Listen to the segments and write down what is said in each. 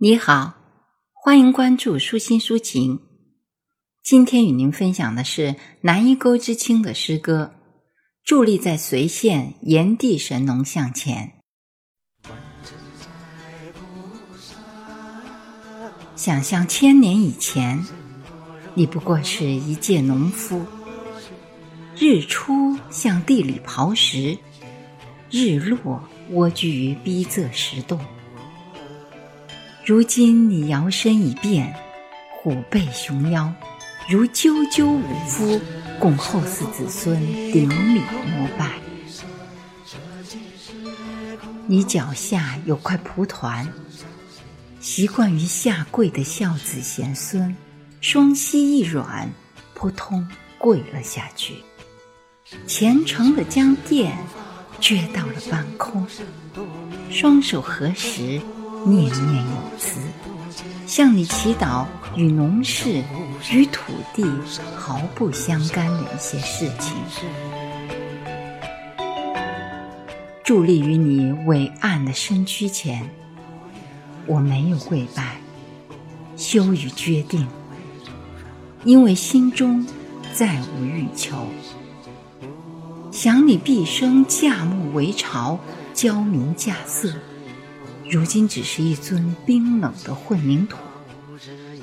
你好，欢迎关注舒心抒情。今天与您分享的是南一沟之青的诗歌，伫立在随县炎帝神农像前。想象千年以前，你不过是一介农夫，日出向地里刨食，日落蜗居于逼仄石洞。如今你摇身一变，虎背熊腰，如赳赳武夫，供后世子孙顶礼膜拜。你脚下有块蒲团，习惯于下跪的孝子贤孙，双膝一软，扑通跪了下去，虔诚的将殿撅到了半空，双手合十。念念有词，向你祈祷与农事、与土地毫不相干的一些事情。伫立于你伟岸的身躯前，我没有跪拜，羞于决定，因为心中再无欲求。想你毕生驾木为巢，教民稼穑。如今只是一尊冰冷的混凝土，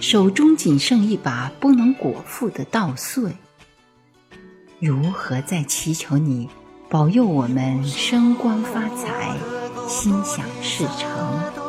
手中仅剩一把不能果腹的稻穗。如何再祈求你保佑我们升官发财，心想事成？